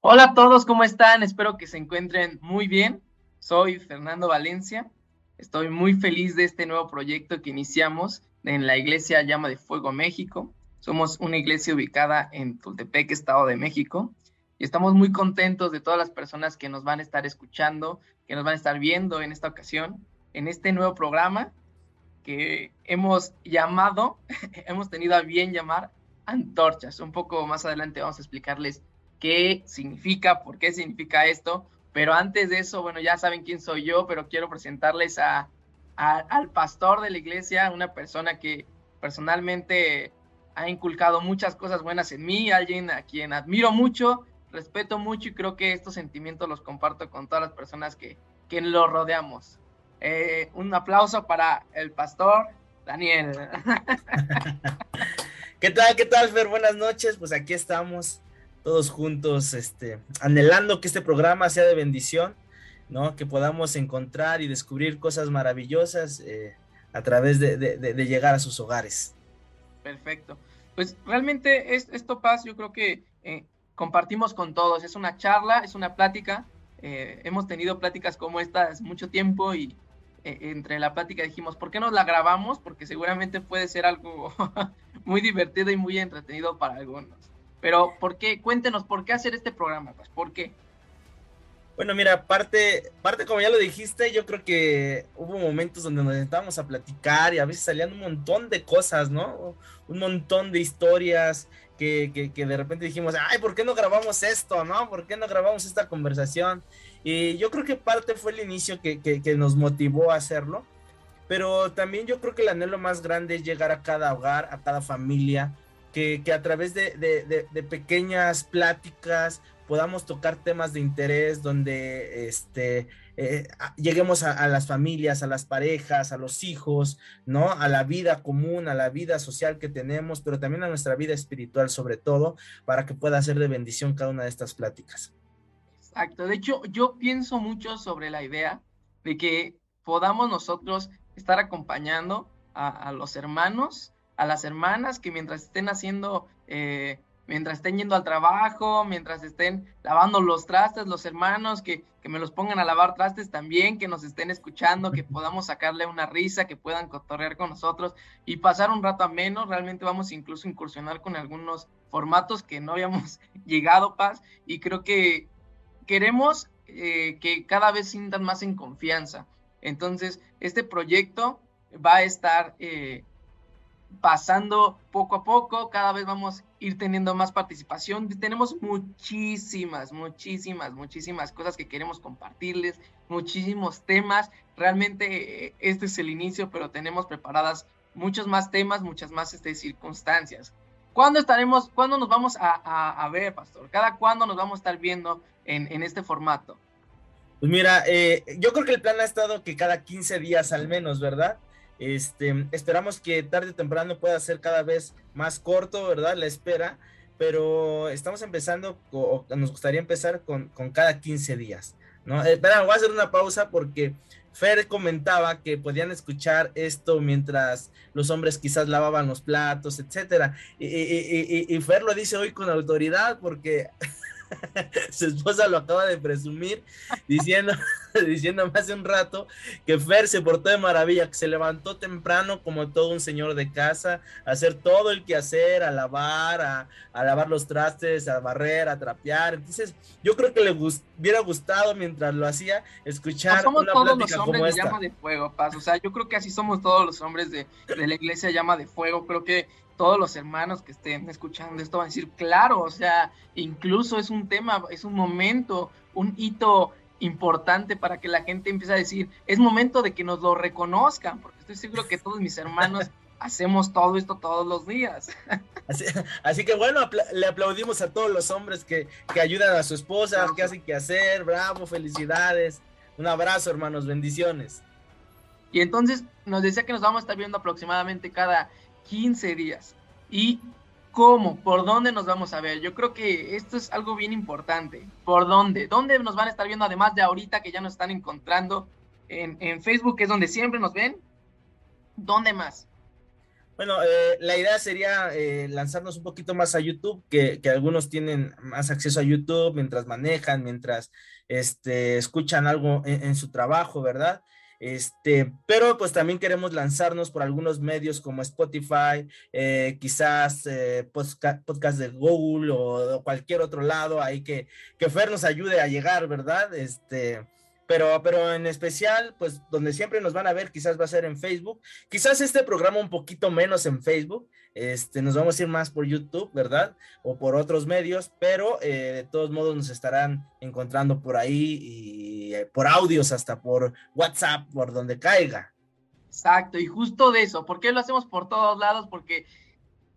Hola a todos, ¿cómo están? Espero que se encuentren muy bien. Soy Fernando Valencia. Estoy muy feliz de este nuevo proyecto que iniciamos en la Iglesia Llama de Fuego México. Somos una iglesia ubicada en Tultepec, Estado de México. Y estamos muy contentos de todas las personas que nos van a estar escuchando, que nos van a estar viendo en esta ocasión, en este nuevo programa que hemos llamado, hemos tenido a bien llamar antorchas. Un poco más adelante vamos a explicarles qué significa, por qué significa esto. Pero antes de eso, bueno, ya saben quién soy yo, pero quiero presentarles a, al pastor de la iglesia, una persona que personalmente ha inculcado muchas cosas buenas en mí, alguien a quien admiro mucho, respeto mucho y creo que estos sentimientos los comparto con todas las personas que, que lo rodeamos. Eh, un aplauso para el pastor Daniel. ¿Qué tal? ¿Qué tal, Fer? Buenas noches. Pues aquí estamos todos juntos, este, anhelando que este programa sea de bendición, ¿no? Que podamos encontrar y descubrir cosas maravillosas eh, a través de, llegar a sus hogares. Perfecto. Pues realmente es, esto, Paz, yo creo que eh, compartimos con todos. Es una charla, es una plática. Eh, hemos tenido pláticas como estas mucho tiempo y entre la plática dijimos, ¿por qué no la grabamos? Porque seguramente puede ser algo muy divertido y muy entretenido para algunos. Pero, ¿por qué? Cuéntenos, ¿por qué hacer este programa? Pues, ¿por qué? Bueno, mira, parte, parte como ya lo dijiste, yo creo que hubo momentos donde nos sentábamos a platicar y a veces salían un montón de cosas, ¿no? Un montón de historias que, que, de repente dijimos, ay, ¿por qué no grabamos esto, no? ¿Por qué no grabamos esta conversación? Y yo creo que parte fue el inicio que, que nos motivó a hacerlo, pero también yo creo que el anhelo más grande es llegar a cada hogar, a cada familia, que, a través de, pequeñas pláticas podamos tocar temas de interés donde este, eh, lleguemos a, las familias, a las parejas, a los hijos, ¿no? A la vida común, a la vida social que tenemos, pero también a nuestra vida espiritual sobre todo, para que pueda ser de bendición cada una de estas pláticas. Exacto. De hecho, yo pienso mucho sobre la idea de que podamos nosotros estar acompañando a los hermanos a las hermanas que mientras estén haciendo, eh, mientras estén yendo al trabajo, mientras estén lavando los trastes, los hermanos que, que, me los pongan a lavar trastes también, que nos estén escuchando, que podamos sacarle una risa, que puedan cotorrear con nosotros y pasar un rato a menos. Realmente vamos incluso a incursionar con algunos formatos que no habíamos llegado, Paz, y creo que queremos eh, que cada vez sientan más en confianza. Entonces, este proyecto va a estar eh, pasando poco a poco, cada vez vamos a ir teniendo más participación. Tenemos muchísimas, muchísimas, muchísimas cosas que queremos compartirles, muchísimos temas. Realmente eh, este es el inicio, pero tenemos preparadas muchos más temas, muchas más este, circunstancias. ¿Cuándo estaremos, cuándo nos vamos a, ver, Pastor? ¿Cada cuándo nos vamos a estar viendo en, este formato? Pues mira, eh, yo creo que el plan ha estado que cada 15 días al menos, ¿verdad? Este, esperamos que tarde o temprano pueda ser cada vez más corto, ¿verdad? La espera, pero estamos empezando, nos gustaría empezar con, cada 15 días, ¿no? Eh, espera, voy a hacer una pausa porque Fer comentaba que podían escuchar esto mientras los hombres quizás lavaban los platos, etcétera. Y Fer lo dice hoy con autoridad porque su esposa lo acaba de presumir diciendo, diciéndome hace un rato que Fer se portó de maravilla, que se levantó temprano como todo un señor de casa, a hacer todo el quehacer, a lavar, a, lavar los trastes, a barrer, a trapear. Entonces, yo creo que le hubiera gustado mientras lo hacía escuchar somos todos los hombres de llama de fuego, Paz. O sea, yo creo que así somos todos los hombres de, de la iglesia llama de fuego. Creo que todos los hermanos que estén escuchando esto van a decir, claro, o sea, incluso es un tema, es un momento, un hito importante para que la gente empiece a decir, es momento de que nos lo reconozcan, porque estoy seguro que todos mis hermanos hacemos todo esto todos los días. Así, que bueno, le aplaudimos a todos los hombres que, que ayudan a su esposa, que hacen que hacer, bravo, felicidades. Un abrazo, hermanos, bendiciones. Y entonces nos decía que nos vamos a estar viendo aproximadamente cada 15 días. ¿Y cómo? ¿Por dónde nos vamos a ver? Yo creo que esto es algo bien importante. ¿Por dónde? ¿Dónde nos van a estar viendo además de ahorita que ya nos están encontrando en, Facebook, que es donde siempre nos ven? ¿Dónde más? Bueno, eh, la idea sería eh, lanzarnos un poquito más a YouTube, que, algunos tienen más acceso a YouTube mientras manejan, mientras este, escuchan algo en, su trabajo, ¿verdad? Este, pero pues también queremos lanzarnos por algunos medios como Spotify, eh, quizás podcast, de Google o, cualquier otro lado ahí que, que Fer nos ayude a llegar, ¿verdad? Este, pero, pero en especial, pues donde siempre nos van a ver, quizás va a ser en Facebook, quizás este programa un poquito menos en Facebook, este, nos vamos a ir más por YouTube, ¿verdad? O por otros medios, pero eh, de todos modos nos estarán encontrando por ahí y eh, por audios, hasta por WhatsApp, por donde caiga. Exacto, y justo de eso, ¿por qué lo hacemos por todos lados? Porque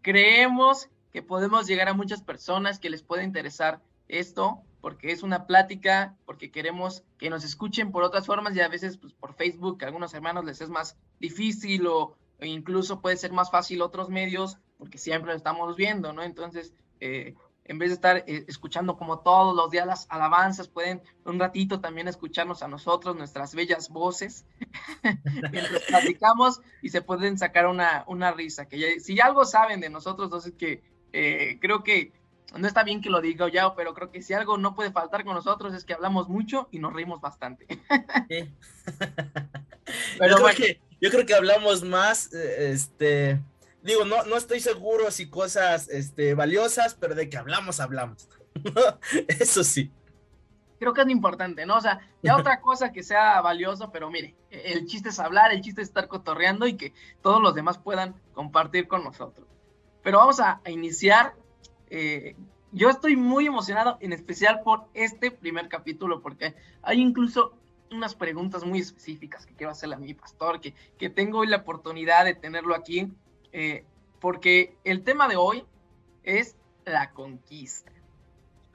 creemos que podemos llegar a muchas personas que les puede interesar esto porque es una plática, porque queremos que nos escuchen por otras formas y a veces pues, por Facebook a algunos hermanos les es más difícil o, incluso puede ser más fácil otros medios porque siempre lo estamos viendo, ¿no? Entonces, eh, en vez de estar eh, escuchando como todos los días las alabanzas, pueden un ratito también escucharnos a nosotros, nuestras bellas voces, mientras platicamos y se pueden sacar una, una risa. Que si algo saben de nosotros, entonces que eh, creo que no está bien que lo diga ya, pero creo que si algo no puede faltar con nosotros es que hablamos mucho y nos reímos bastante. pero yo, creo que, yo creo que hablamos más, eh, este, digo, no, no estoy seguro si cosas este, valiosas, pero de que hablamos, hablamos. Eso sí. Creo que es importante, ¿no? O sea, ya otra cosa que sea valioso, pero mire, el chiste es hablar, el chiste es estar cotorreando y que todos los demás puedan compartir con nosotros. Pero vamos a iniciar eh, yo estoy muy emocionado, en especial por este primer capítulo, porque hay incluso unas preguntas muy específicas que quiero hacerle a mi pastor, que, que tengo hoy la oportunidad de tenerlo aquí, eh, porque el tema de hoy es la conquista.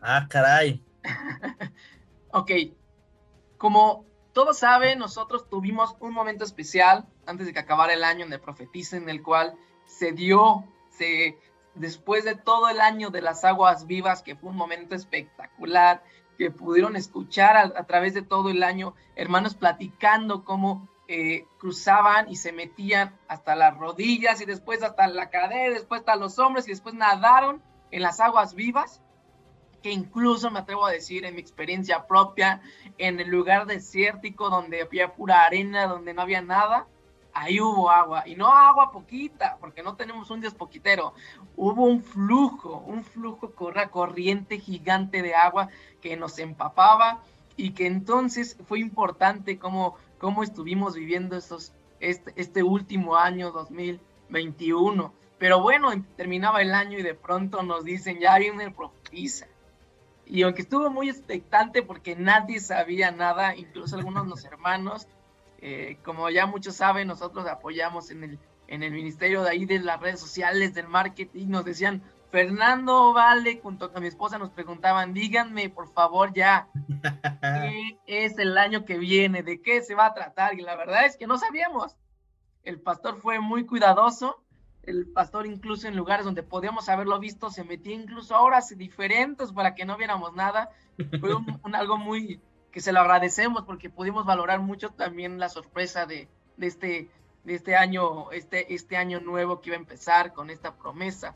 Ah, caray. ok, como todos saben, nosotros tuvimos un momento especial antes de que acabara el año en el profetiza, en el cual se dio, se, después de todo el año de las aguas vivas, que fue un momento espectacular, que pudieron escuchar a, través de todo el año, hermanos platicando cómo eh, cruzaban y se metían hasta las rodillas y después hasta la cadera, después hasta los hombres y después nadaron en las aguas vivas, que incluso me atrevo a decir en mi experiencia propia, en el lugar desértico donde había pura arena, donde no había nada, ahí hubo agua, y no agua poquita, porque no tenemos un dios poquitero, hubo un flujo, un flujo, una corriente gigante de agua que nos empapaba y que entonces fue importante cómo, cómo estuvimos viviendo estos, este, este último año 2021. Pero bueno, terminaba el año y de pronto nos dicen, ya viene el profetiza. Y aunque estuvo muy expectante porque nadie sabía nada, incluso algunos de los hermanos, eh, como ya muchos saben, nosotros apoyamos en el, en el ministerio de ahí de las redes sociales, del marketing, nos decían, Fernando Vale, junto con mi esposa, nos preguntaban, díganme por favor ya, ¿qué es el año que viene? ¿De qué se va a tratar? Y la verdad es que no sabíamos. El pastor fue muy cuidadoso, el pastor incluso en lugares donde podíamos haberlo visto, se metía incluso horas diferentes para que no viéramos nada. Fue un algo muy, que se lo agradecemos porque pudimos valorar mucho también la sorpresa de, de, este, de este, año, este, este año nuevo que iba a empezar con esta promesa.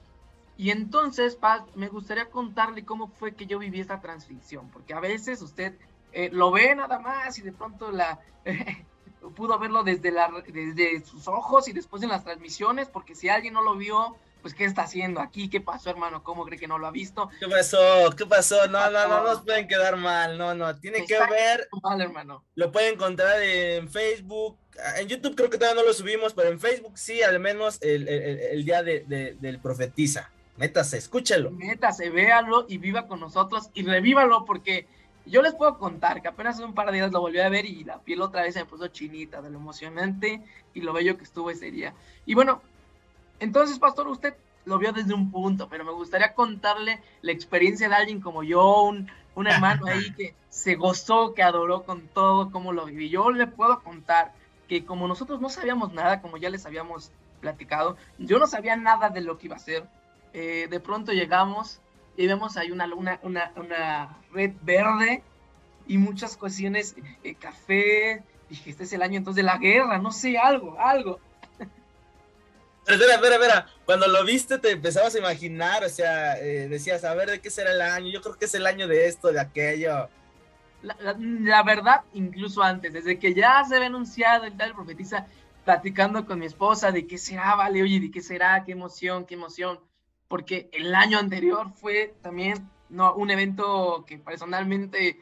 Y entonces, Paz, me gustaría contarle cómo fue que yo viví esta transición, porque a veces usted eh, lo ve nada más y de pronto la pudo verlo desde, la, desde sus ojos y después en las transmisiones, porque si alguien no lo vio, pues, ¿qué está haciendo aquí? ¿Qué pasó, hermano? ¿Cómo cree que no lo ha visto? ¿Qué pasó? ¿Qué pasó? No, no, no nos pueden quedar mal, no, no, tiene que ver. Mal, hermano. Lo pueden encontrar en Facebook, en YouTube creo que todavía no lo subimos, pero en Facebook sí, al menos el, día de, del profetiza. Métase, escúchelo. Métase, véalo y viva con nosotros y revívalo porque yo les puedo contar que apenas hace un par de días lo volví a ver y la piel otra vez se me puso chinita de lo emocionante y lo bello que estuvo ese día. Y bueno, entonces, pastor, usted lo vio desde un punto, pero me gustaría contarle la experiencia de alguien como yo, un, un hermano ahí que se gozó, que adoró con todo, cómo lo viví. Yo le puedo contar que como nosotros no sabíamos nada, como ya les habíamos platicado, yo no sabía nada de lo que iba a hacer. Eh, de pronto llegamos y vemos ahí una, una, una, una red verde y muchas cuestiones, eh, café, dije, este es el año entonces de la guerra, no sé, algo, algo. Espera, espera, espera. Cuando lo viste te empezabas a imaginar, o sea, eh, decías, a ver, ¿de qué será el año? Yo creo que es el año de esto, de aquello. La, verdad, incluso antes, desde que ya se había anunciado el tal profetiza, platicando con mi esposa de qué será, vale, oye, de qué será, qué emoción, qué emoción, porque el año anterior fue también no, un evento que personalmente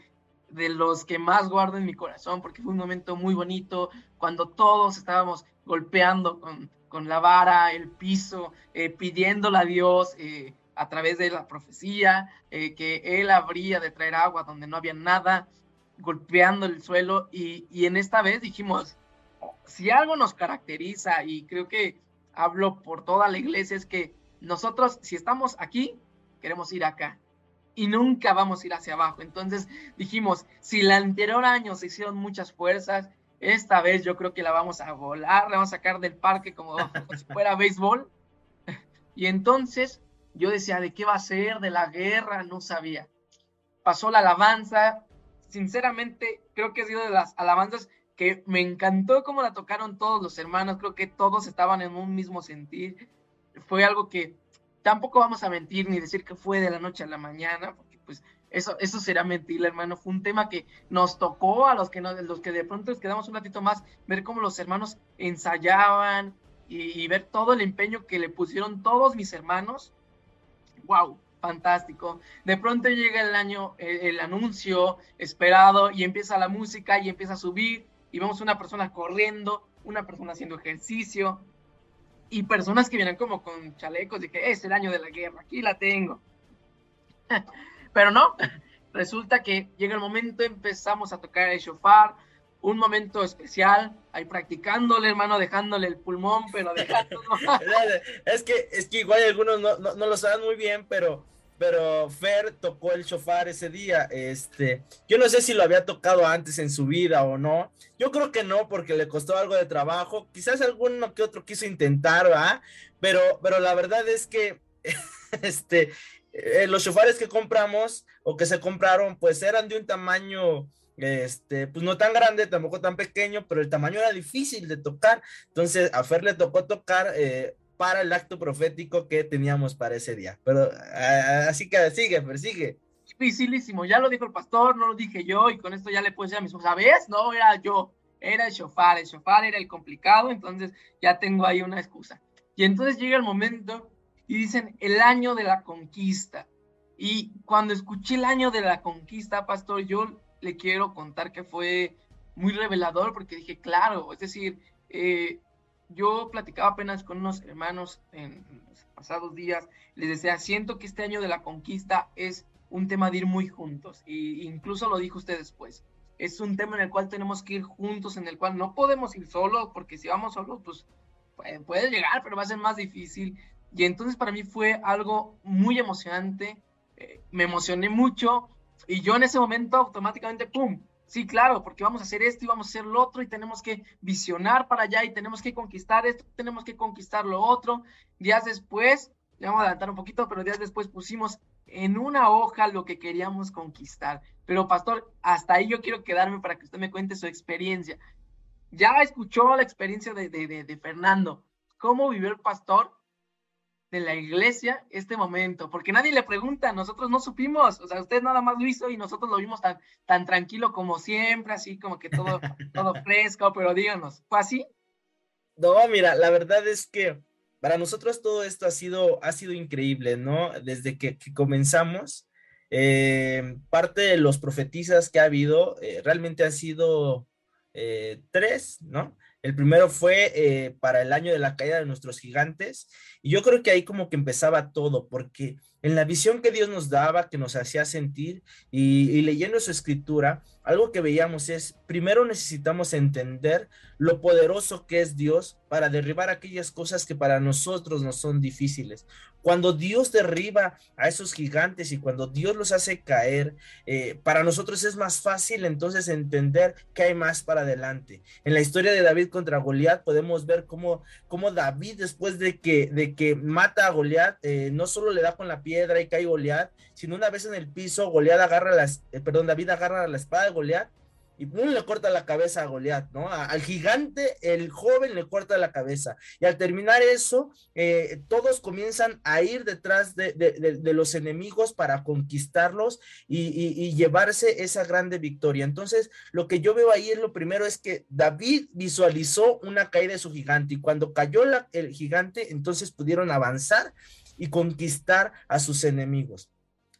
de los que más guardo en mi corazón, porque fue un momento muy bonito, cuando todos estábamos golpeando con, con la vara, el piso, eh, pidiéndole a Dios eh, a través de la profecía eh, que Él habría de traer agua donde no había nada, golpeando el suelo. Y, y en esta vez dijimos, si algo nos caracteriza, y creo que hablo por toda la iglesia, es que nosotros, si estamos aquí, queremos ir acá y nunca vamos a ir hacia abajo. Entonces dijimos, si el anterior año se hicieron muchas fuerzas, esta vez yo creo que la vamos a volar, la vamos a sacar del parque como, si fuera béisbol. Y entonces yo decía, ¿de qué va a ser? ¿De la guerra? No sabía. Pasó la alabanza. Sinceramente, creo que ha sido de las alabanzas que me encantó cómo la tocaron todos los hermanos. Creo que todos estaban en un mismo sentir. Fue algo que tampoco vamos a mentir ni decir que fue de la noche a la mañana, porque pues eso, eso será mentir, hermano. Fue un tema que nos tocó a los que, los que de pronto les quedamos un ratito más, ver cómo los hermanos ensayaban y, ver todo el empeño que le pusieron todos mis hermanos. ¡Wow! Fantástico. De pronto llega el año, el, anuncio esperado y empieza la música y empieza a subir y vemos una persona corriendo, una persona haciendo ejercicio y personas que vienen como con chalecos de que es el año de la guerra, aquí la tengo. Pero no, resulta que llega el momento, empezamos a tocar el shofar, un momento especial, ahí practicándole, hermano, dejándole el pulmón, pero dejándolo. es que, es que igual algunos no, no, lo saben muy bien, pero, pero Fer tocó el shofar ese día. Este, yo no sé si lo había tocado antes en su vida o no. Yo creo que no, porque le costó algo de trabajo. Quizás alguno que otro quiso intentar, ¿va? Pero, pero la verdad es que, este, eh, los shofares que compramos o que se compraron, pues eran de un tamaño, este, pues no tan grande, tampoco tan pequeño, pero el tamaño era difícil de tocar. Entonces a Fer le tocó tocar eh, para el acto profético que teníamos para ese día. Pero así que sigue, persigue. Dificilísimo, ya lo dijo el pastor, no lo dije yo, y con esto ya le decir a mis ¿sabes? No, era yo, era el shofar, el shofar era el complicado, entonces ya tengo ahí una excusa. Y entonces llega el momento y dicen el año de la conquista. Y cuando escuché el año de la conquista, pastor, yo le quiero contar que fue muy revelador porque dije, claro, es decir, eh, yo platicaba apenas con unos hermanos en los pasados días, les decía, siento que este año de la conquista es un tema de ir muy juntos, y incluso lo dijo usted después, es un tema en el cual tenemos que ir juntos, en el cual no podemos ir solos, porque si vamos solos, pues puede llegar, pero va a ser más difícil. Y entonces para mí fue algo muy emocionante, eh, me emocioné mucho y yo en ese momento automáticamente, ¡pum! Sí, claro, porque vamos a hacer esto y vamos a hacer lo otro y tenemos que visionar para allá y tenemos que conquistar esto, tenemos que conquistar lo otro. Días después, le vamos a adelantar un poquito, pero días después pusimos en una hoja lo que queríamos conquistar. Pero pastor, hasta ahí yo quiero quedarme para que usted me cuente su experiencia. Ya escuchó la experiencia de, de, de, de Fernando. ¿Cómo vivió el pastor de la iglesia este momento, porque nadie le pregunta, nosotros no supimos, o sea, usted nada más lo hizo y nosotros lo vimos tan, tan tranquilo como siempre, así como que todo, todo fresco, pero díganos, ¿fue así? No, mira, la verdad es que para nosotros todo esto ha sido, ha sido increíble, ¿no? Desde que, comenzamos, eh, parte de los profetizas que ha habido eh, realmente han sido eh, tres, ¿no? El primero fue eh, para el año de la caída de nuestros gigantes. Y yo creo que ahí como que empezaba todo, porque en la visión que Dios nos daba, que nos hacía sentir y, leyendo su escritura, algo que veíamos es, primero necesitamos entender lo poderoso que es Dios para derribar aquellas cosas que para nosotros no son difíciles. Cuando Dios derriba a esos gigantes y cuando Dios los hace caer, eh, para nosotros es más fácil entonces entender que hay más para adelante. En la historia de David contra Goliat podemos ver cómo, cómo David después de que, de que mata a Goliat, eh, no solo le da con la piedra y cae Goliat, sino una vez en el piso, Goliat agarra las, eh, perdón, David agarra la espada de Goliat y pum, le corta la cabeza a Goliat, ¿no? al gigante, el joven le corta la cabeza. Y al terminar eso, eh, todos comienzan a ir detrás de, los enemigos para conquistarlos y, llevarse esa grande victoria. Entonces, lo que yo veo ahí es lo primero es que David visualizó una caída de su gigante y cuando cayó el gigante, entonces pudieron avanzar y conquistar a sus enemigos.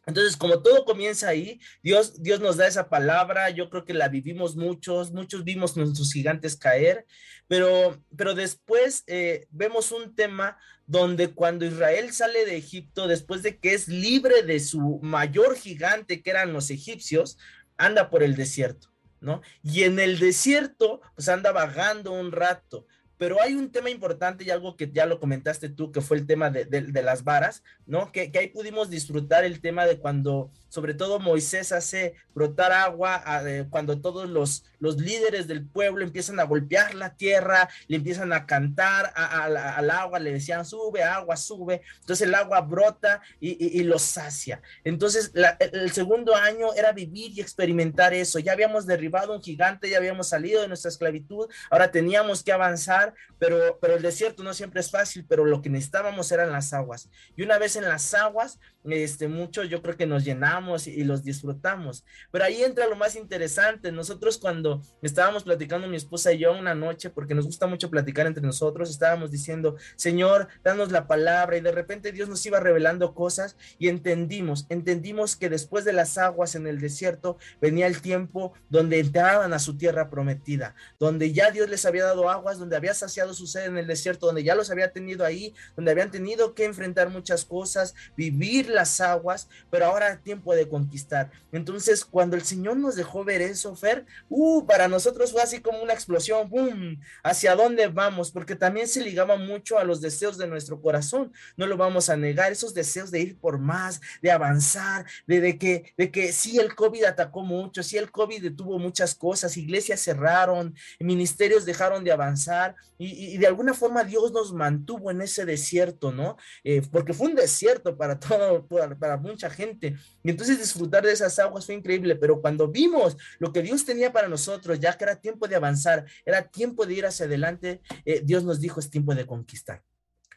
Entonces, como todo comienza ahí, Dios, Dios nos da esa palabra, yo creo que la vivimos muchos, muchos vimos nuestros gigantes caer, pero, pero después eh, vemos un tema donde cuando Israel sale de Egipto, después de que es libre de su mayor gigante, que eran los egipcios, anda por el desierto, ¿no? Y en el desierto, pues anda vagando un rato, pero hay un tema importante y algo que ya lo comentaste tú, que fue el tema de, las varas, ¿no? Que, que, ahí pudimos disfrutar el tema de cuando sobre todo Moisés hace brotar agua cuando todos los, los líderes del pueblo empiezan a golpear la tierra, le empiezan a cantar al agua, le decían sube, agua, sube, entonces el agua brota y, y, los sacia. Entonces el segundo año era vivir y experimentar eso, ya habíamos derribado un gigante, ya habíamos salido de nuestra esclavitud, ahora teníamos que avanzar, pero, pero el desierto no siempre es fácil, pero lo que necesitábamos eran las aguas. Y una vez en las aguas, este, mucho yo creo que nos llenamos y, los disfrutamos. Pero ahí entra lo más interesante. Nosotros cuando estábamos platicando mi esposa y yo una noche, porque nos gusta mucho platicar entre nosotros, estábamos diciendo, Señor, danos la palabra y de repente Dios nos iba revelando cosas y entendimos, entendimos que después de las aguas en el desierto venía el tiempo donde entraban a su tierra prometida, donde ya Dios les había dado aguas, donde había saciado su sed en el desierto, donde ya los había tenido ahí, donde habían tenido que enfrentar muchas cosas, vivir las aguas, pero ahora tiempo de conquistar. Entonces, cuando el Señor nos dejó ver eso, Fer, uh, para nosotros fue así como una explosión, boom, hacia dónde vamos, porque también se ligaba mucho a los deseos de nuestro corazón, no lo vamos a negar, esos deseos de ir por más, de avanzar, de, de que, de que sí, el COVID atacó mucho, sí, el COVID detuvo muchas cosas, iglesias cerraron, ministerios dejaron de avanzar, y, de alguna forma Dios nos mantuvo en ese desierto, ¿no? Eh, porque fue un desierto para todo, para, mucha gente. Y entonces disfrutar de esas aguas fue increíble, pero cuando vimos lo que Dios tenía para nosotros, ya que era tiempo de avanzar, era tiempo de ir hacia adelante, eh, Dios nos dijo es tiempo de conquistar.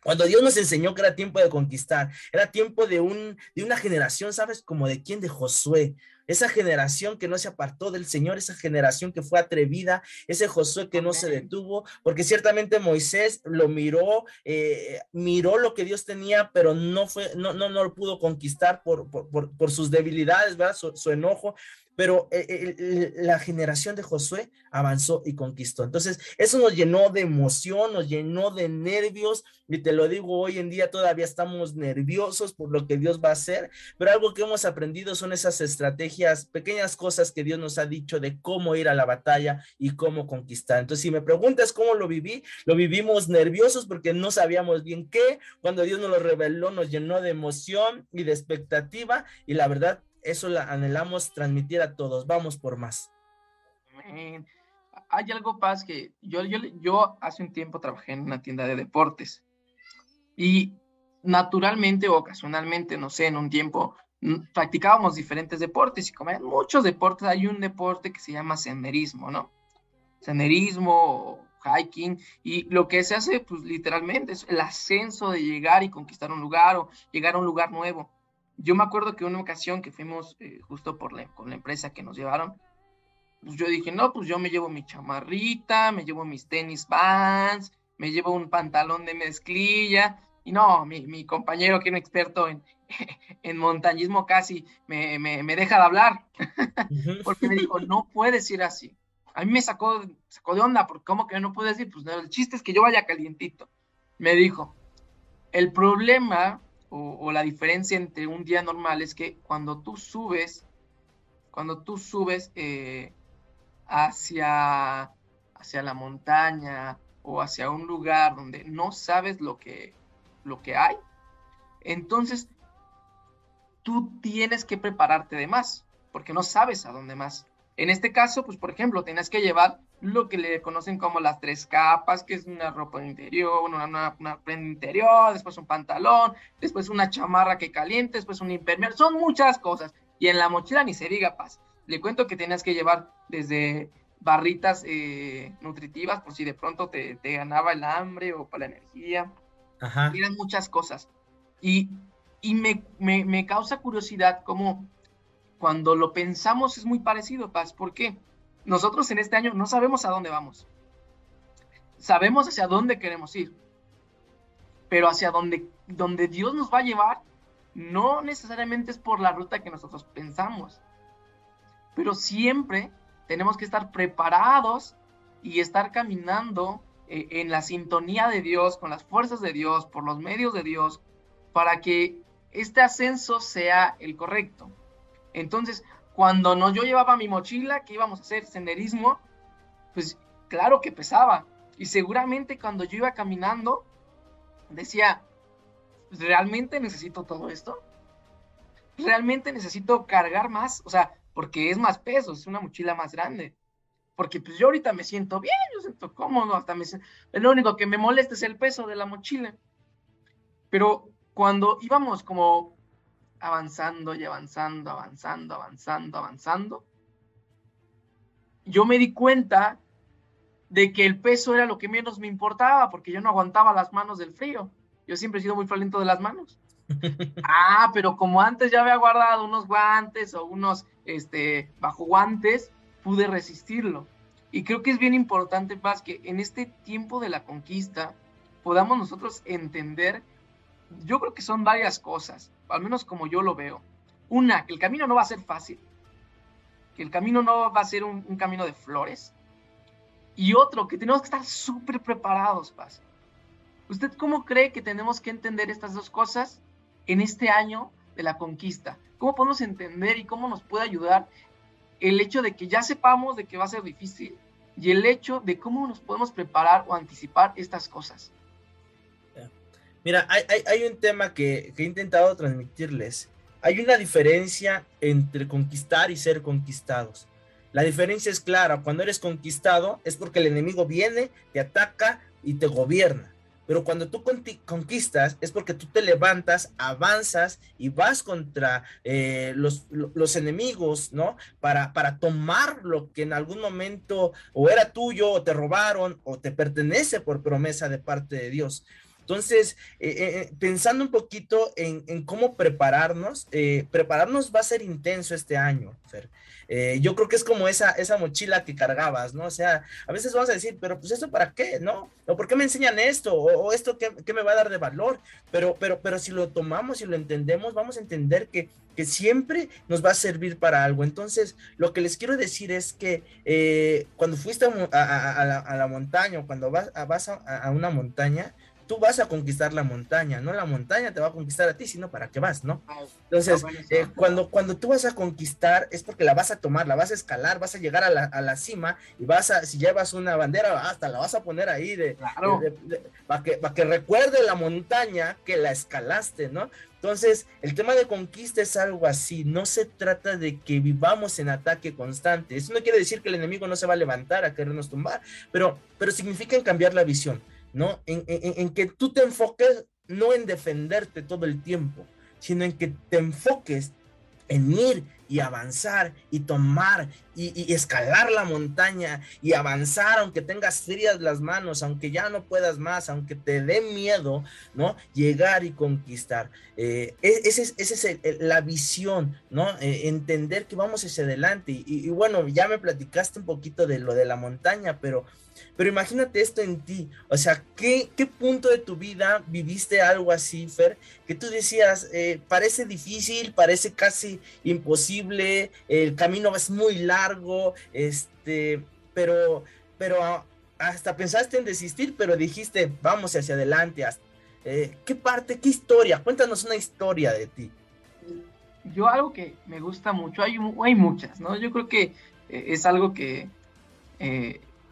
Cuando Dios nos enseñó que era tiempo de conquistar, era tiempo de, un, de una generación, ¿sabes? Como de quién? De Josué esa generación que no se apartó del Señor, esa generación que fue atrevida, ese Josué que no se detuvo, porque ciertamente Moisés lo miró, eh, miró lo que Dios tenía, pero no fue, no, no, no lo pudo conquistar por, por, sus debilidades, ¿verdad? su enojo, pero eh, eh, la generación de Josué avanzó y conquistó. Entonces, eso nos llenó de emoción, nos llenó de nervios, y te lo digo, hoy en día todavía estamos nerviosos por lo que Dios va a hacer, pero algo que hemos aprendido son esas estrategias, pequeñas cosas que Dios nos ha dicho de cómo ir a la batalla y cómo conquistar. Entonces, si me preguntas cómo lo viví, lo vivimos nerviosos porque no sabíamos bien qué, cuando Dios nos lo reveló, nos llenó de emoción y de expectativa, y la verdad, eso la anhelamos transmitir a todos. Vamos por más. Hay algo, Paz, que yo, yo, yo hace un tiempo trabajé en una tienda de deportes y naturalmente o ocasionalmente, no sé, en un tiempo practicábamos diferentes deportes y como muchos deportes, hay un deporte que se llama senderismo, ¿no? Senderismo, hiking, y lo que se hace, pues literalmente, es el ascenso de llegar y conquistar un lugar o llegar a un lugar nuevo. Yo me acuerdo que una ocasión que fuimos eh, justo por con la empresa que nos llevaron, pues yo dije, no, pues yo me llevo mi chamarrita, me llevo mis tenis vans, me llevo un pantalón de mezclilla, y no, mi, compañero que es un experto en, en montañismo casi me, deja de hablar, porque me dijo, no puedes ir así. A mí me sacó, sacó de onda, porque ¿cómo que no puedes ir? Pues el chiste es que yo vaya calientito. Me dijo, el problema o, la diferencia entre un día normal es que cuando tú subes, cuando tú subes eh, hacia, hacia la montaña o hacia un lugar donde no sabes lo que, lo que hay, entonces tú tienes que prepararte de más, porque no sabes a dónde más. En este caso, pues por ejemplo, tienes que llevar lo que le conocen como las tres capas, que es una ropa interior, una, una, prenda interior, después un pantalón, después una chamarra que caliente, después un impermeable, son muchas cosas. Y en la mochila ni se diga paz. Le cuento que tenías que llevar desde barritas eh, nutritivas por si de pronto te, ganaba el hambre o para la energía. Ajá. Eran muchas cosas. Y, y me, me, me, causa curiosidad cómo cuando lo pensamos es muy parecido, Paz. ¿Por qué? Nosotros en este año no sabemos a dónde vamos. Sabemos hacia dónde queremos ir. Pero hacia dónde, donde Dios nos va a llevar no necesariamente es por la ruta que nosotros pensamos. Pero siempre tenemos que estar preparados y estar caminando eh, en la sintonía de Dios, con las fuerzas de Dios, por los medios de Dios, para que este ascenso sea el correcto. Entonces, cuando no, yo llevaba mi mochila, que íbamos a hacer senderismo, pues claro que pesaba. Y seguramente cuando yo iba caminando, decía, ¿realmente necesito todo esto? ¿Realmente necesito cargar más? O sea, porque es más peso, es una mochila más grande. Porque pues yo ahorita me siento bien, yo siento cómodo, hasta me lo único que me molesta es el peso de la mochila. Pero cuando íbamos como avanzando y avanzando, avanzando, avanzando, avanzando, yo me di cuenta de que el peso era lo que menos me importaba, porque yo no aguantaba las manos del frío. Yo siempre he sido muy friolento de las manos. ah, pero como antes ya había guardado unos guantes o unos este, bajo guantes, pude resistirlo. Y creo que es bien importante, Paz, que en este tiempo de la conquista podamos nosotros entender, yo creo que son varias cosas, al menos como yo lo veo. Una, que el camino no va a ser fácil, que el camino no va a ser un, camino de flores. Y otro, que tenemos que estar súper preparados, Paz. ¿Usted cómo cree que tenemos que entender estas dos cosas en este año de la conquista? ¿Cómo podemos entender y cómo nos puede ayudar el hecho de que ya sepamos de que va a ser difícil y el hecho de cómo nos podemos preparar o anticipar estas cosas? Mira, hay, un tema que, he intentado transmitirles. Hay una diferencia entre conquistar y ser conquistados. La diferencia es clara. Cuando eres conquistado es porque el enemigo viene, te ataca y te gobierna. Pero cuando tú conquistas es porque tú te levantas, avanzas y vas contra eh, los, los, enemigos, ¿no? Para, para tomar lo que en algún momento o era tuyo o te robaron o te pertenece por promesa de parte de Dios. Entonces, eh, eh, pensando un poquito en, cómo prepararnos, prepararnos va a ser intenso este año, Fer. Eh, yo creo que es como esa, esa mochila que cargabas, ¿no? O sea, a veces vamos a decir, pero pues esto para qué, ¿no? ¿O por qué me enseñan esto? ¿O, esto qué, qué, me va a dar de valor? Pero, pero, pero si lo tomamos y lo entendemos, vamos a entender que, que siempre nos va a servir para algo. Entonces, lo que les quiero decir es que eh, cuando fuiste a, a, la, montaña o cuando vas, vas a una montaña, tú vas a conquistar la montaña, no la montaña te va a conquistar a ti, sino para qué vas, ¿no? Ah, Entonces, eh, cuando, cuando tú vas a conquistar es porque la vas a tomar, la vas a escalar, vas a llegar a la, a la cima y vas a, si llevas una bandera, hasta la vas a poner ahí de, para que, para que recuerde la montaña que la escalaste, ¿no? Entonces, el tema de conquista es algo así, no se trata de que vivamos en ataque constante. Eso no quiere decir que el enemigo no se va a levantar a querernos tumbar, pero, pero significa cambiar la visión. ¿No? En, que tú te enfoques no en defenderte todo el tiempo, sino en que te enfoques en ir y avanzar y tomar y, escalar la montaña y avanzar aunque tengas frías las manos, aunque ya no puedas más, aunque te dé miedo, ¿no? Llegar y conquistar. Eh, e, esa es, ese es la visión, ¿no? Eh, entender que vamos hacia adelante. Y, y, bueno, ya me platicaste un poquito de lo de la montaña, pero pero imagínate esto en ti, o sea, ¿qué, qué punto de tu vida viviste algo así, Fer? Que tú decías, eh, parece difícil, parece casi imposible, el camino es muy largo, este, pero, pero hasta pensaste en desistir, pero dijiste, vamos hacia adelante. Eh, ¿Qué parte, qué historia? Cuéntanos una historia de ti. Yo algo que me gusta mucho, hay, hay muchas, ¿no? Yo creo que eh, es algo que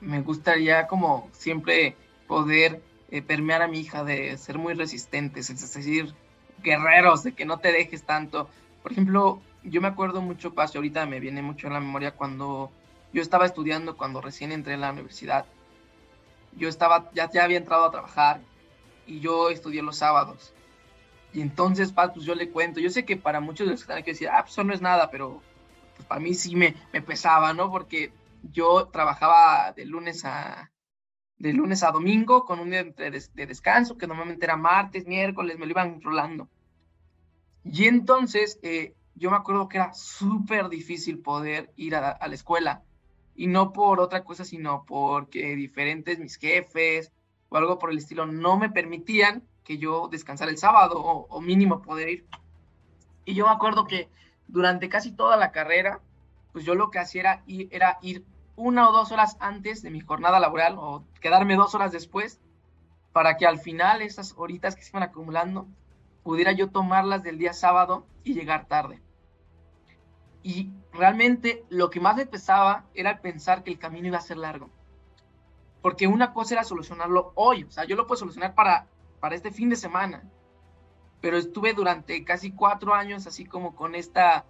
me gustaría como siempre poder eh, permear a mi hija de ser muy resistentes, es decir, guerreros, de que no te dejes tanto. Por ejemplo, yo me acuerdo mucho, Paz, ahorita me viene mucho en la memoria cuando yo estaba estudiando, cuando recién entré en la universidad. Yo estaba, ya, ya había entrado a trabajar y yo estudié los sábados. Y entonces, Paz, pues yo le cuento, yo sé que para muchos de los que están aquí decir, ah, pues eso no es nada, pero pues para mí sí me, me pesaba, ¿no? Porque yo trabajaba de lunes a, de lunes a domingo con un día de, descanso, que normalmente era martes, miércoles, me lo iban rolando. Y entonces eh, yo me acuerdo que era súper difícil poder ir a, la escuela. Y no por otra cosa, sino porque diferentes mis jefes o algo por el estilo no me permitían que yo descansara el sábado o, mínimo poder ir. Y yo me acuerdo que durante casi toda la carrera, pues yo lo que hacía era ir, era ir una o dos horas antes de mi jornada laboral o quedarme dos horas después para que al final esas horitas que se iban acumulando pudiera yo tomarlas del día sábado y llegar tarde. Y realmente lo que más me pesaba era pensar que el camino iba a ser largo. Porque una cosa era solucionarlo hoy, o sea, yo lo puedo solucionar para, para este fin de semana, pero estuve durante casi cuatro años así como con esta,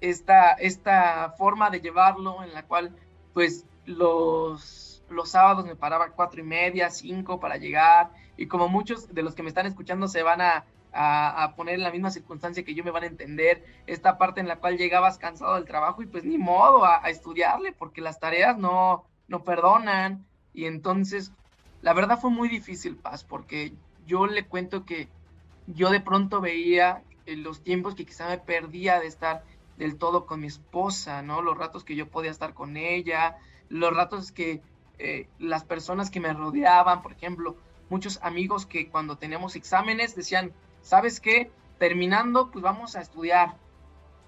esta, esta forma de llevarlo en la cual pues los, los sábados me paraba cuatro y media, cinco para llegar y como muchos de los que me están escuchando se van a, a, poner en la misma circunstancia que yo me van a entender, esta parte en la cual llegabas cansado del trabajo y pues ni modo a, estudiarle porque las tareas no, no perdonan y entonces la verdad fue muy difícil, Paz, porque yo le cuento que yo de pronto veía los tiempos que quizá me perdía de estar del todo con mi esposa, ¿no? Los ratos que yo podía estar con ella, los ratos que eh, las personas que me rodeaban, por ejemplo, muchos amigos que cuando teníamos exámenes decían, ¿sabes qué? Terminando, pues vamos a estudiar,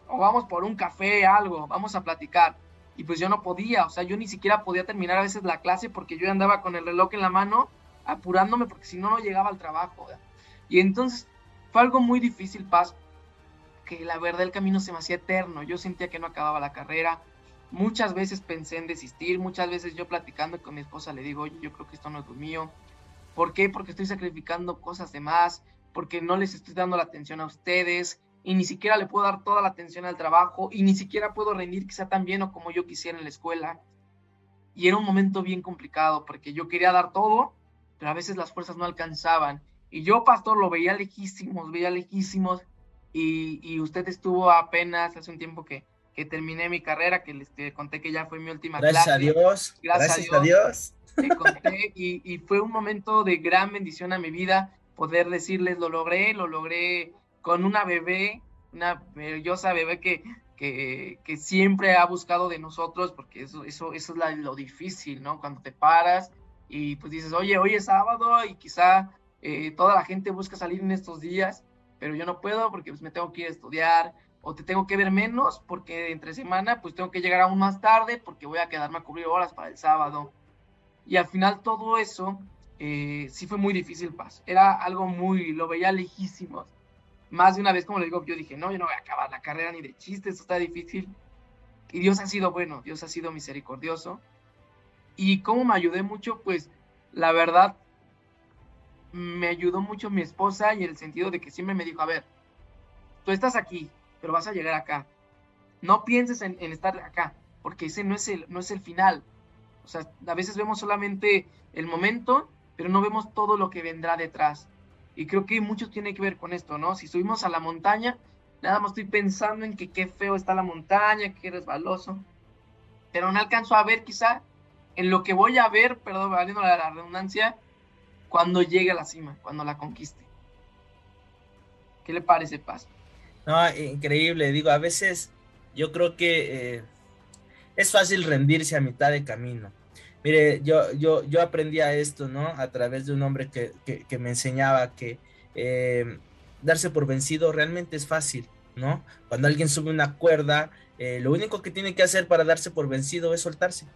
o vamos por un café, algo, vamos a platicar. Y pues yo no podía, o sea, yo ni siquiera podía terminar a veces la clase porque yo andaba con el reloj en la mano, apurándome porque si no, no llegaba al trabajo. Y entonces fue algo muy difícil, Paz, que la verdad el camino se me hacía eterno. Yo sentía que no acababa la carrera. Muchas veces pensé en desistir, muchas veces yo platicando con mi esposa le digo, oye, yo creo que esto no es lo mío. ¿Por qué? Porque estoy sacrificando cosas de más, porque no les estoy dando la atención a ustedes y ni siquiera le puedo dar toda la atención al trabajo y ni siquiera puedo rendir quizá tan bien o como yo quisiera en la escuela. Y era un momento bien complicado porque yo quería dar todo, pero a veces las fuerzas no alcanzaban y yo, pastor, lo veía lejísimos, veía lejísimos. Y, y usted estuvo apenas hace un tiempo que, que terminé mi carrera, que les conté que ya fue mi última Gracias A Dios. Gracias, a Dios. Conté y, fue un momento de gran bendición a mi vida poder decirles, lo logré, lo logré con una bebé, una maravillosa bebé que, que, que, siempre ha buscado de nosotros, porque eso, eso, eso es lo difícil, ¿no? Cuando te paras y pues dices, oye, hoy es sábado y quizá eh, toda la gente busca salir en estos días, pero yo no puedo porque pues, me tengo que ir a estudiar o te tengo que ver menos porque entre semana pues tengo que llegar aún más tarde porque voy a quedarme a cubrir horas para el sábado. Y al final todo eso eh, sí fue muy difícil, Paz. Era algo muy, lo veía lejísimo. Más de una vez, como le digo, yo dije, no, yo no voy a acabar la carrera ni de chiste, esto está difícil. Y Dios ha sido bueno, Dios ha sido misericordioso. Y cómo me ayudé mucho, pues la verdad, me ayudó mucho mi esposa y en el sentido de que siempre me dijo, a ver, tú estás aquí, pero vas a llegar acá. No pienses en, estar acá, porque ese no es, el, no es el final. O sea, a veces vemos solamente el momento, pero no vemos todo lo que vendrá detrás. Y creo que mucho tiene que ver con esto, ¿no? Si subimos a la montaña, nada más estoy pensando en que qué feo está la montaña, qué resbaloso. Pero no alcanzo a ver quizá en lo que voy a ver, perdón, valiendo la redundancia, cuando llegue a la cima, cuando la conquiste. ¿Qué le parece, Paz? No, increíble. Digo, a veces yo creo que eh, es fácil rendirse a mitad de camino. Mire, yo, yo, yo aprendí a esto, ¿no? A través de un hombre que, me enseñaba que eh, darse por vencido realmente es fácil, ¿no? Cuando alguien sube una cuerda, eh, lo único que tiene que hacer para darse por vencido es soltarse.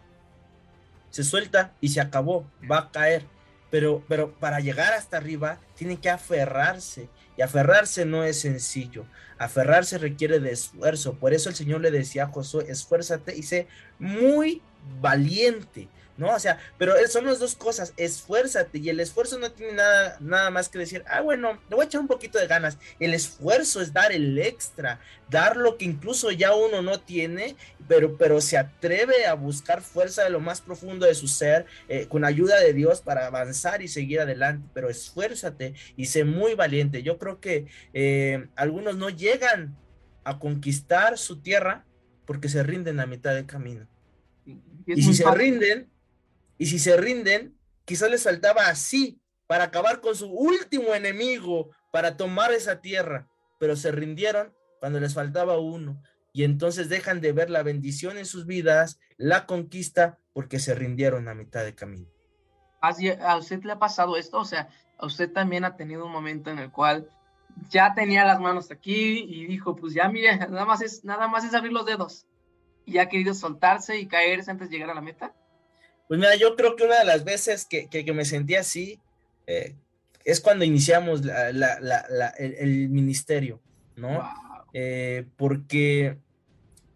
Se suelta y se acabó, va a caer pero, pero para llegar hasta arriba tiene que aferrarse. Y aferrarse no es sencillo. Aferrarse requiere de esfuerzo. Por eso el Señor le decía a Josué, esfuérzate y sé muy valiente. ¿No? O sea, pero son las dos cosas, esfuérzate y el esfuerzo no tiene nada, nada más que decir, ah, bueno, le voy a echar un poquito de ganas. El esfuerzo es dar el extra, dar lo que incluso ya uno no tiene, pero, pero se atreve a buscar fuerza de lo más profundo de su ser, eh, con ayuda de Dios para avanzar y seguir adelante, pero esfuérzate y sé muy valiente. Yo creo que eh, algunos no llegan a conquistar su tierra porque se rinden a mitad de camino. Y, si se rinden, y si se rinden, quizás les faltaba así para acabar con su último enemigo, para tomar esa tierra, pero se rindieron cuando les faltaba uno. Y entonces dejan de ver la bendición en sus vidas, la conquista, porque se rindieron a mitad de camino. ¿A usted le ha pasado esto? O sea, a usted también ha tenido un momento en el cual ya tenía las manos aquí y dijo, pues ya mire, nada más es, nada más es abrir los dedos. Y ha querido soltarse y caerse antes de llegar a la meta. Pues mira, yo creo que una de las veces que, que, me sentí así eh, es cuando iniciamos la, la, el, ministerio, ¿no? Eh, porque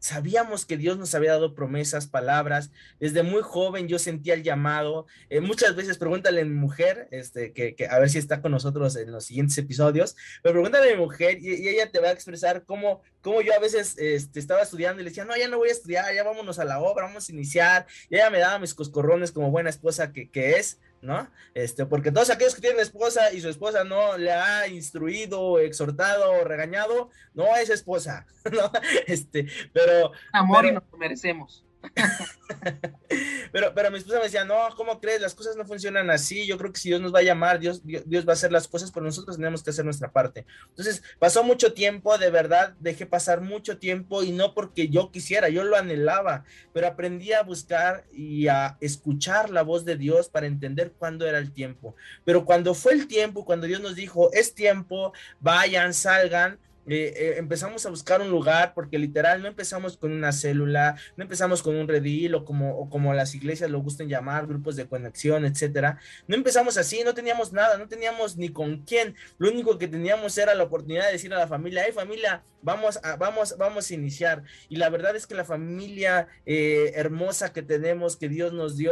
sabíamos que Dios nos había dado promesas, palabras. Desde muy joven yo sentía el llamado. Eh, muchas veces pregúntale a mi mujer, este, que, a ver si está con nosotros en los siguientes episodios, pero pregúntale a mi mujer y, ella te va a expresar cómo, cómo yo a veces este, estaba estudiando y le decía, no, ya no voy a estudiar, ya vámonos a la obra, vamos a iniciar. Y ella me daba mis coscorrones como buena esposa que, que es. ¿No? Este, porque todos aquellos que tienen esposa y su esposa no le ha instruido, exhortado, regañado, no es esposa, ¿no? Este, pero... Amor y nos lo merecemos. pero, pero mi esposa me decía, no, ¿cómo crees? Las cosas no funcionan así. Yo creo que si Dios nos va a llamar, Dios, Dios, va a hacer las cosas, pero nosotros tenemos que hacer nuestra parte. Entonces, pasó mucho tiempo, de verdad, dejé pasar mucho tiempo y no porque yo quisiera, yo lo anhelaba, pero aprendí a buscar y a escuchar la voz de Dios para entender cuándo era el tiempo. Pero cuando fue el tiempo, cuando Dios nos dijo, es tiempo, vayan, salgan, eh, eh, empezamos a buscar un lugar, porque literal no empezamos con una célula, no empezamos con un redil o como, como las iglesias lo gusten llamar, grupos de conexión, etcétera. No empezamos así, no teníamos nada, no teníamos ni con quién. Lo único que teníamos era la oportunidad de decir a la familia, hey familia, vamos a, vamos, vamos a iniciar. Y la verdad es que la familia eh, hermosa que tenemos, que Dios nos dio,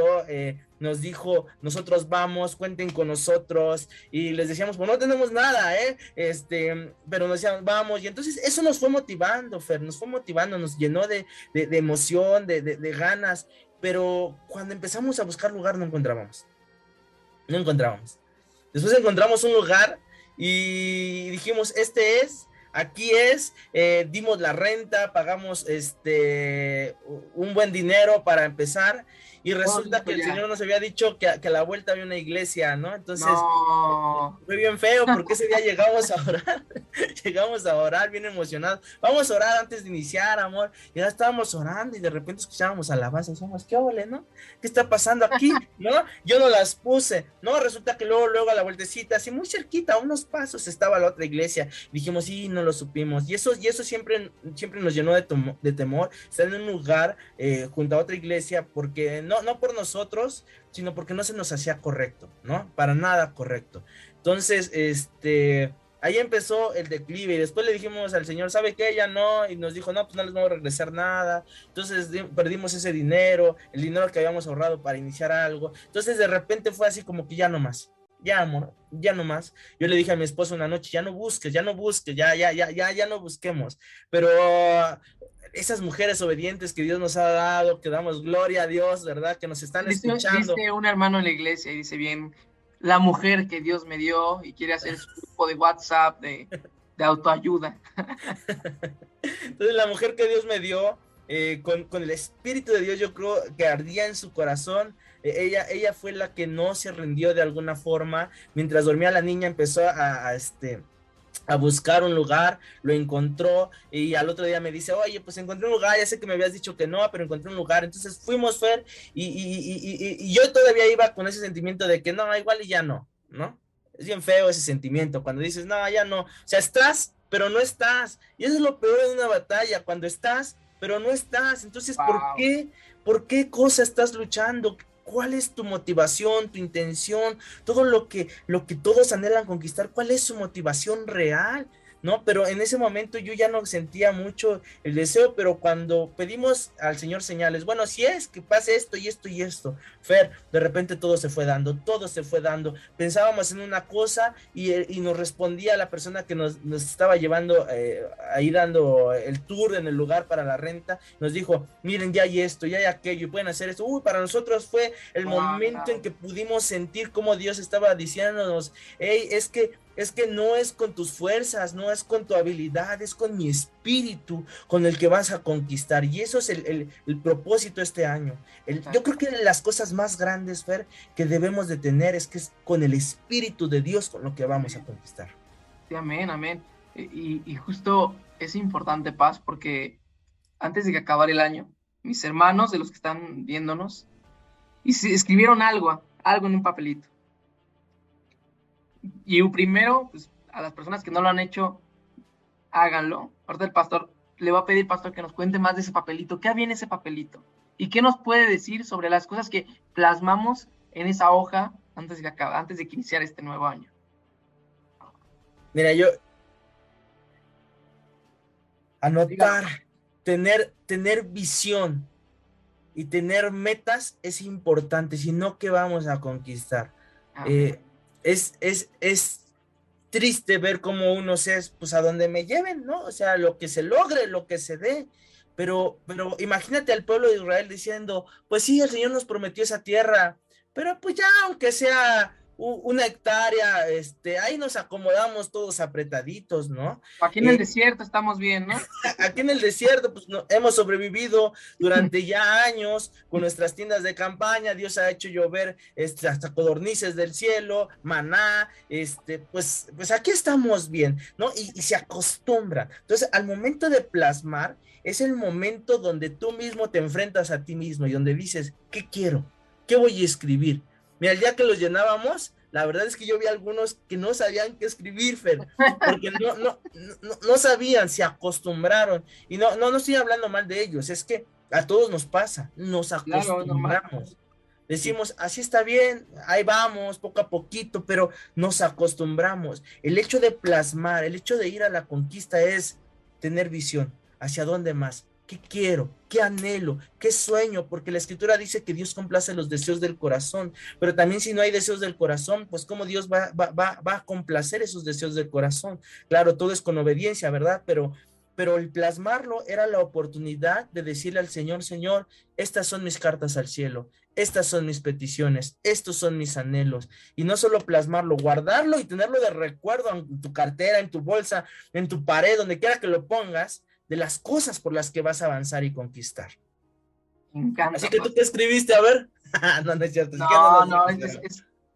nos dijo, nosotros vamos, cuenten con nosotros, y les decíamos, pues no tenemos nada, ¿eh? Este, pero nos decían, vamos, y entonces eso nos fue motivando, Fer, nos fue motivando, nos llenó de, emoción, de, de, ganas, pero cuando empezamos a buscar lugar no encontrábamos, no encontrábamos. Después encontramos un lugar y dijimos, este es, aquí es, eh, dimos la renta, pagamos este un buen dinero para empezar y resulta que el Señor nos había dicho que, que, a la vuelta había una iglesia, ¿no? Entonces, fue bien feo porque ese día llegamos a orar, llegamos a orar bien emocionados. Vamos a orar antes de iniciar, amor. Y ya estábamos orando y de repente escuchábamos alabanza y decíamos, ¿qué ole, no? ¿Qué está pasando aquí? ¿No? Yo no las puse, ¿no? Resulta que luego, luego a la vueltecita, así muy cerquita, a unos pasos estaba la otra iglesia. dijimos, sí, no lo supimos. Y eso, y eso siempre, siempre nos llenó de, de temor, estar en un lugar eh, junto a otra iglesia porque no, no por nosotros, sino porque no se nos hacía correcto, ¿no? Para nada correcto. Entonces, este, ahí empezó el declive y después le dijimos al Señor, ¿sabe qué? Ya no, y nos dijo, no, pues no les vamos a regresar nada. Entonces perdimos ese dinero, el dinero que habíamos ahorrado para iniciar algo. Entonces de repente fue así como que ya no más. Ya, amor, ya no más. Yo le dije a mi esposo una noche, ya no busques, ya no busques, ya, ya, ya, ya, ya no busquemos. Pero esas mujeres obedientes que Dios nos ha dado, que damos gloria a Dios, ¿verdad? Que nos están escuchando. Dice un hermano en la iglesia y dice bien, la mujer que Dios me dio y quiere hacer su grupo de WhatsApp de, autoayuda. Entonces la mujer que Dios me dio, eh, con, el Espíritu de Dios, yo creo que ardía en su corazón. Eh, ella, ella fue la que no se rindió de alguna forma. Mientras dormía la niña empezó a este, a buscar un lugar, lo encontró y al otro día me dice, oye, pues encontré un lugar, ya sé que me habías dicho que no, pero encontré un lugar. Entonces fuimos, Fer, y, y, yo todavía iba con ese sentimiento de que no, igual y ya no, ¿no? Es bien feo ese sentimiento cuando dices, no, ya no. O sea, estás, pero no estás. Y eso es lo peor de una batalla, cuando estás, pero no estás. Entonces, ¿por qué? ¿Por qué cosa estás luchando? cuál es tu motivación, tu intención, todo lo que, lo que todos anhelan conquistar, cuál es su motivación real. ¿No? Pero en ese momento yo ya no sentía mucho el deseo, pero cuando pedimos al Señor señales, bueno, si es que pase esto y esto y esto, Fer, de repente todo se fue dando, todo se fue dando. Pensábamos en una cosa y, y nos respondía la persona que nos, nos estaba llevando eh, ahí dando el tour en el lugar para la renta, nos dijo, miren, ya hay esto, ya hay aquello, y pueden hacer esto. Uy, para nosotros fue el momento en que pudimos sentir cómo Dios estaba diciéndonos, hey, es que es que no es con tus fuerzas, no es con tu habilidad, es con mi espíritu con el que vas a conquistar. Y eso es el, propósito este año. yo creo que las cosas más grandes, Fer, que debemos de tener es que es con el espíritu de Dios con lo que vamos a conquistar. Sí, amén, amén. Y, y justo es importante, Paz, porque antes de que acabara el año, mis hermanos, de los que están viéndonos, y escribieron algo, algo en un papelito. Y primero, pues, a las personas que no lo han hecho, háganlo. Ahorita el pastor le va a pedir, pastor, que nos cuente más de ese papelito. ¿Qué había en ese papelito? ¿Y qué nos puede decir sobre las cosas que plasmamos en esa hoja antes de, antes de que iniciar este nuevo año? Mira, yo... Anotar, tener, tener visión y tener metas es importante, si no, ¿qué vamos a conquistar? Eh, es, es, es triste ver cómo uno se, pues a donde me lleven, ¿no? O sea, lo que se logre, lo que se dé. Pero, pero imagínate al pueblo de Israel diciendo, pues sí, el Señor nos prometió esa tierra, pero pues ya, aunque sea una hectárea, este, ahí nos acomodamos todos apretaditos, ¿no? Aquí en el eh, desierto estamos bien, ¿no? Aquí en el desierto, pues no, hemos sobrevivido durante ya años con nuestras tiendas de campaña, Dios ha hecho llover este, hasta codornices del cielo, maná, este, pues, pues aquí estamos bien, ¿no? Y, y se acostumbra. Entonces, al momento de plasmar, es el momento donde tú mismo te enfrentas a ti mismo y donde dices, ¿qué quiero? ¿Qué voy a escribir? Mira, el día que los llenábamos, la verdad es que yo vi algunos que no sabían qué escribir, Fer, porque no, no, no, sabían, se acostumbraron. Y no, no, no estoy hablando mal de ellos, es que a todos nos pasa, nos acostumbramos. Decimos, así está bien, ahí vamos, poco a poquito, pero nos acostumbramos. El hecho de plasmar, el hecho de ir a la conquista es tener visión. ¿Hacia dónde más? ¿Qué quiero? ¿Qué anhelo? ¿Qué sueño? Porque la escritura dice que Dios complace los deseos del corazón, pero también si no hay deseos del corazón, pues cómo Dios va, va, va, a complacer esos deseos del corazón. Claro, todo es con obediencia, ¿verdad? Pero, pero el plasmarlo era la oportunidad de decirle al Señor, Señor, estas son mis cartas al cielo, estas son mis peticiones, estos son mis anhelos. Y no solo plasmarlo, guardarlo y tenerlo de recuerdo en tu cartera, en tu bolsa, en tu pared, donde quiera que lo pongas, de las cosas por las que vas a avanzar y conquistar. Así que tú qué escribiste, a ver. no, no es cierto. No, no,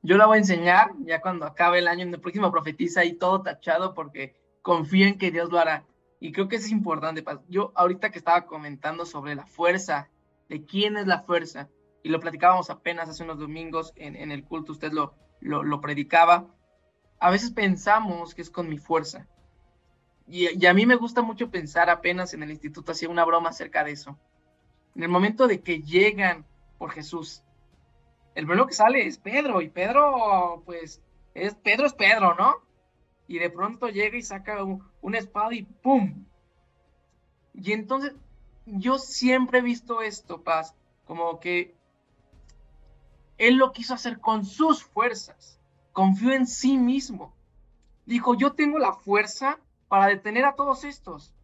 yo la voy a enseñar ya cuando acabe el año, en el próximo profetiza y todo tachado porque confío en que Dios lo hará. Y creo que eso es importante. Yo ahorita que estaba comentando sobre la fuerza, de quién es la fuerza, y lo platicábamos apenas hace unos domingos en, en el culto, usted lo, lo, lo predicaba, a veces pensamos que es con mi fuerza, y, a mí me gusta mucho pensar apenas en el instituto, hacía una broma acerca de eso. En el momento de que llegan por Jesús, el primero que sale es Pedro, y Pedro, pues, es Pedro es Pedro, ¿no? Y de pronto llega y saca un, una espada y ¡pum! Y entonces, yo siempre he visto esto, Paz, como que él lo quiso hacer con sus fuerzas, confió en sí mismo. Dijo, yo tengo la fuerza para detener a todos estos.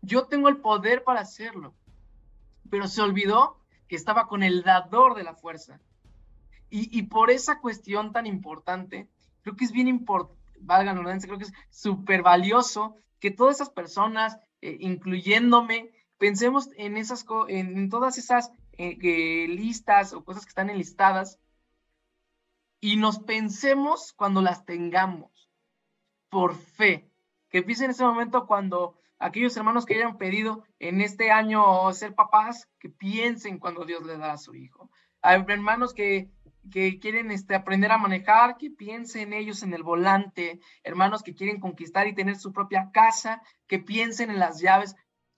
Yo tengo el poder para hacerlo. Pero se olvidó que estaba con el dador de la fuerza. Y, por esa cuestión tan importante, creo que es bien importante, valga la creo que es súper valioso que todas esas personas, eh, incluyéndome, pensemos en, esas, en, todas esas eh, listas o cosas que están enlistadas y nos pensemos cuando las tengamos por fe. Que piensen en ese momento cuando aquellos hermanos que hayan pedido en este año ser papás, que piensen cuando Dios les da a su hijo. Hay hermanos que, que quieren este, aprender a manejar, que piensen ellos en el volante. Hermanos que quieren conquistar y tener su propia casa, que piensen en las llaves.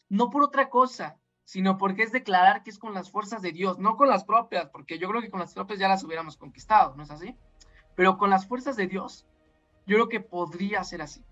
No por otra cosa, sino porque es declarar que es con las fuerzas de Dios, no con las propias, porque yo creo que con las propias ya las hubiéramos conquistado, ¿no es así? Pero con las fuerzas de Dios, yo creo que podría ser así.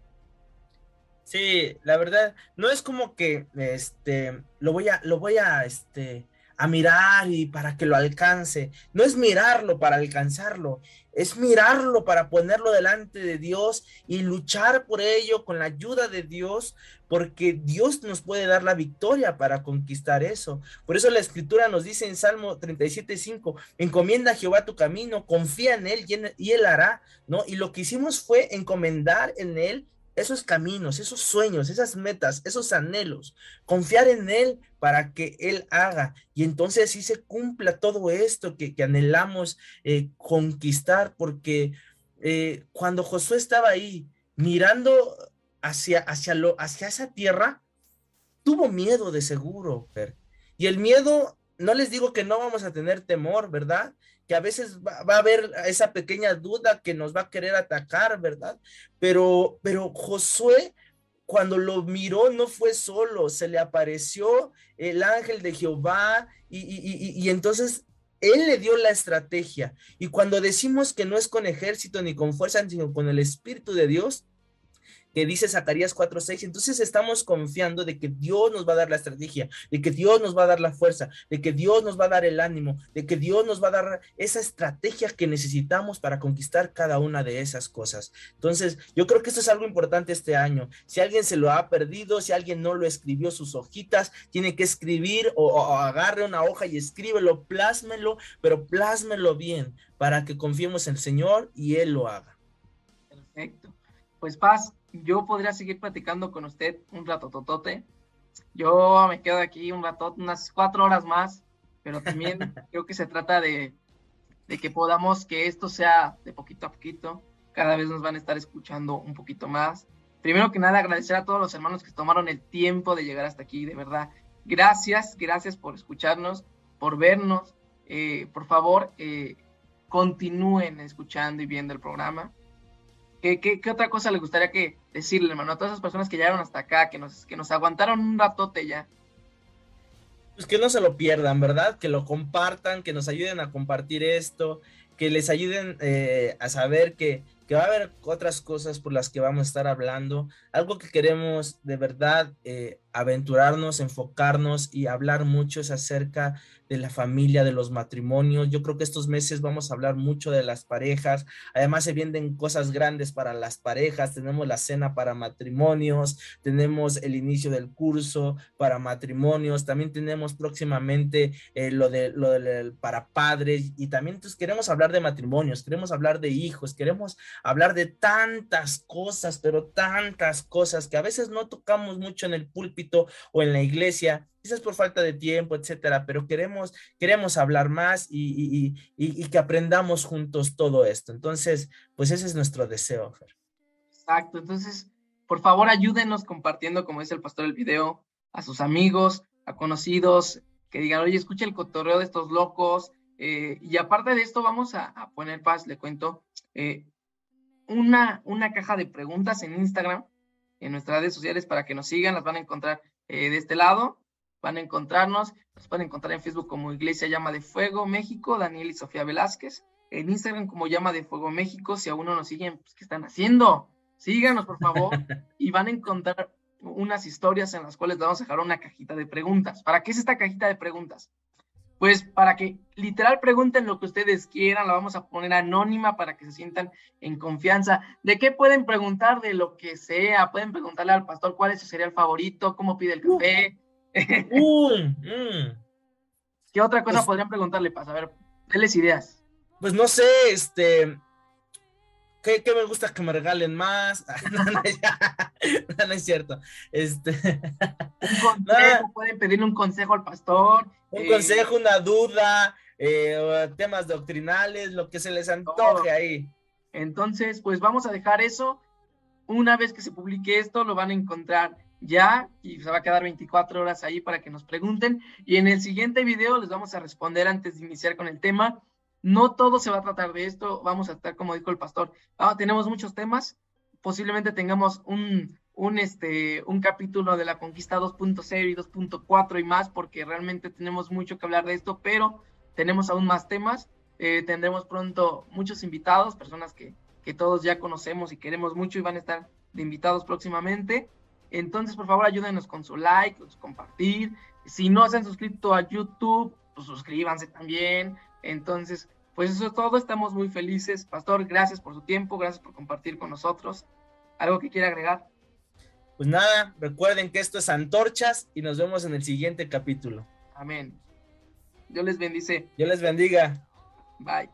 Sí, la verdad, no es como que este lo voy a, lo voy a este a mirar y para que lo alcance. No es mirarlo para alcanzarlo, es mirarlo para ponerlo delante de Dios y luchar por ello con la ayuda de Dios, porque Dios nos puede dar la victoria para conquistar eso. Por eso la escritura nos dice en Salmo 37.5, encomienda a Jehová tu camino, confía en él y, él hará, ¿no? Y lo que hicimos fue encomendar en él esos caminos, esos sueños, esas metas, esos anhelos, confiar en Él para que Él haga y entonces sí se cumpla todo esto que, anhelamos eh, conquistar, porque eh, cuando Josué estaba ahí mirando hacia, hacia, lo, hacia esa tierra, tuvo miedo de seguro, y el miedo, no les digo que no vamos a tener temor, ¿verdad? Que a veces va, a haber esa pequeña duda que nos va a querer atacar, ¿verdad? Pero, pero Josué, cuando lo miró, no fue solo, se le apareció el ángel de Jehová y, y entonces él le dio la estrategia. Y cuando decimos que no es con ejército ni con fuerza, sino con el Espíritu de Dios, que dice Zacarías 4:6. Entonces estamos confiando de que Dios nos va a dar la estrategia, de que Dios nos va a dar la fuerza, de que Dios nos va a dar el ánimo, de que Dios nos va a dar esa estrategia que necesitamos para conquistar cada una de esas cosas. Entonces, yo creo que esto es algo importante este año. Si alguien se lo ha perdido, si alguien no lo escribió sus hojitas, tiene que escribir o, o agarre una hoja y escríbelo, plásmelo, pero plásmelo bien para que confiemos en el Señor y Él lo haga. Perfecto. Pues paz, yo podría seguir platicando con usted un rato totote. Yo me quedo aquí un rato, unas cuatro horas más, pero también creo que se trata de, de que podamos que esto sea de poquito a poquito. Cada vez nos van a estar escuchando un poquito más. Primero que nada, agradecer a todos los hermanos que tomaron el tiempo de llegar hasta aquí, de verdad. Gracias, gracias por escucharnos, por vernos. Eh, por favor, eh, continúen escuchando y viendo el programa. ¿Qué, otra cosa le gustaría que decirle, hermano, a todas esas personas que llegaron hasta acá, que nos, que nos aguantaron un ratote ya? Pues que no se lo pierdan, ¿verdad? Que lo compartan, que nos ayuden a compartir esto, que les ayuden eh, a saber que, que, va a haber otras cosas por las que vamos a estar hablando. Algo que queremos de verdad eh, aventurarnos, enfocarnos y hablar mucho es acerca de la familia, de los matrimonios. Yo creo que estos meses vamos a hablar mucho de las parejas. Además se vienen cosas grandes para las parejas. Tenemos la cena para matrimonios, tenemos el inicio del curso para matrimonios, también tenemos próximamente eh, lo de lo para padres y también entonces queremos hablar de matrimonios, queremos hablar de hijos, queremos hablar de tantas cosas, pero tantas cosas que a veces no tocamos mucho en el púlpito o en la iglesia quizás por falta de tiempo, etcétera, pero queremos, queremos hablar más y, que aprendamos juntos todo esto. Entonces, pues ese es nuestro deseo, Fer. Exacto, entonces, por favor, ayúdenos compartiendo, como dice el pastor, el video a sus amigos, a conocidos, que digan, oye, escucha el cotorreo de estos locos. Eh, y aparte de esto, vamos a, poner paz, le cuento, eh, una, una caja de preguntas en Instagram, en nuestras redes sociales, para que nos sigan, las van a encontrar eh, de este lado van a encontrarnos, nos pueden encontrar en Facebook como Iglesia Llama de Fuego México, Daniel y Sofía Velázquez, en Instagram como Llama de Fuego México, si aún no nos siguen, pues ¿qué están haciendo? Síganos, por favor, y van a encontrar unas historias en las cuales vamos a dejar una cajita de preguntas. ¿Para qué es esta cajita de preguntas? Pues para que literal pregunten lo que ustedes quieran, la vamos a poner anónima para que se sientan en confianza. ¿De qué pueden preguntar? De lo que sea. Pueden preguntarle al pastor cuál es su cereal favorito, cómo pide el café, Mm. ¿Qué otra cosa pues podrían preguntarle, para A ver, denles ideas. Pues no sé, este. ¿Qué, me gusta que me regalen más? no, es cierto. Este. Un consejo, pueden pedirle un consejo al pastor. Un eh, consejo, una duda, eh, temas doctrinales, lo que se les antoje ahí. Entonces, pues vamos a dejar eso. Una vez que se publique esto, lo van a encontrar ya y se va a quedar 24 horas ahí para que nos pregunten. Y en el siguiente video les vamos a responder antes de iniciar con el tema. No todo se va a tratar de esto, vamos a estar, como dijo el pastor, ah, tenemos muchos temas, posiblemente tengamos un, un, este, un capítulo de la conquista 2.0 y 2.4 y más, porque realmente tenemos mucho que hablar de esto, pero tenemos aún más temas. Eh, tendremos pronto muchos invitados, personas que, que todos ya conocemos y queremos mucho y van a estar de invitados próximamente. Entonces, por favor, ayúdenos con su like, con su compartir. Si no se han suscrito a YouTube, pues suscríbanse también. Entonces, pues eso es todo, estamos muy felices. Pastor, gracias por su tiempo, gracias por compartir con nosotros. ¿Algo que quiera agregar? Pues nada, recuerden que esto es Antorchas y nos vemos en el siguiente capítulo. Amén. Dios les bendice. Dios les bendiga. Bye.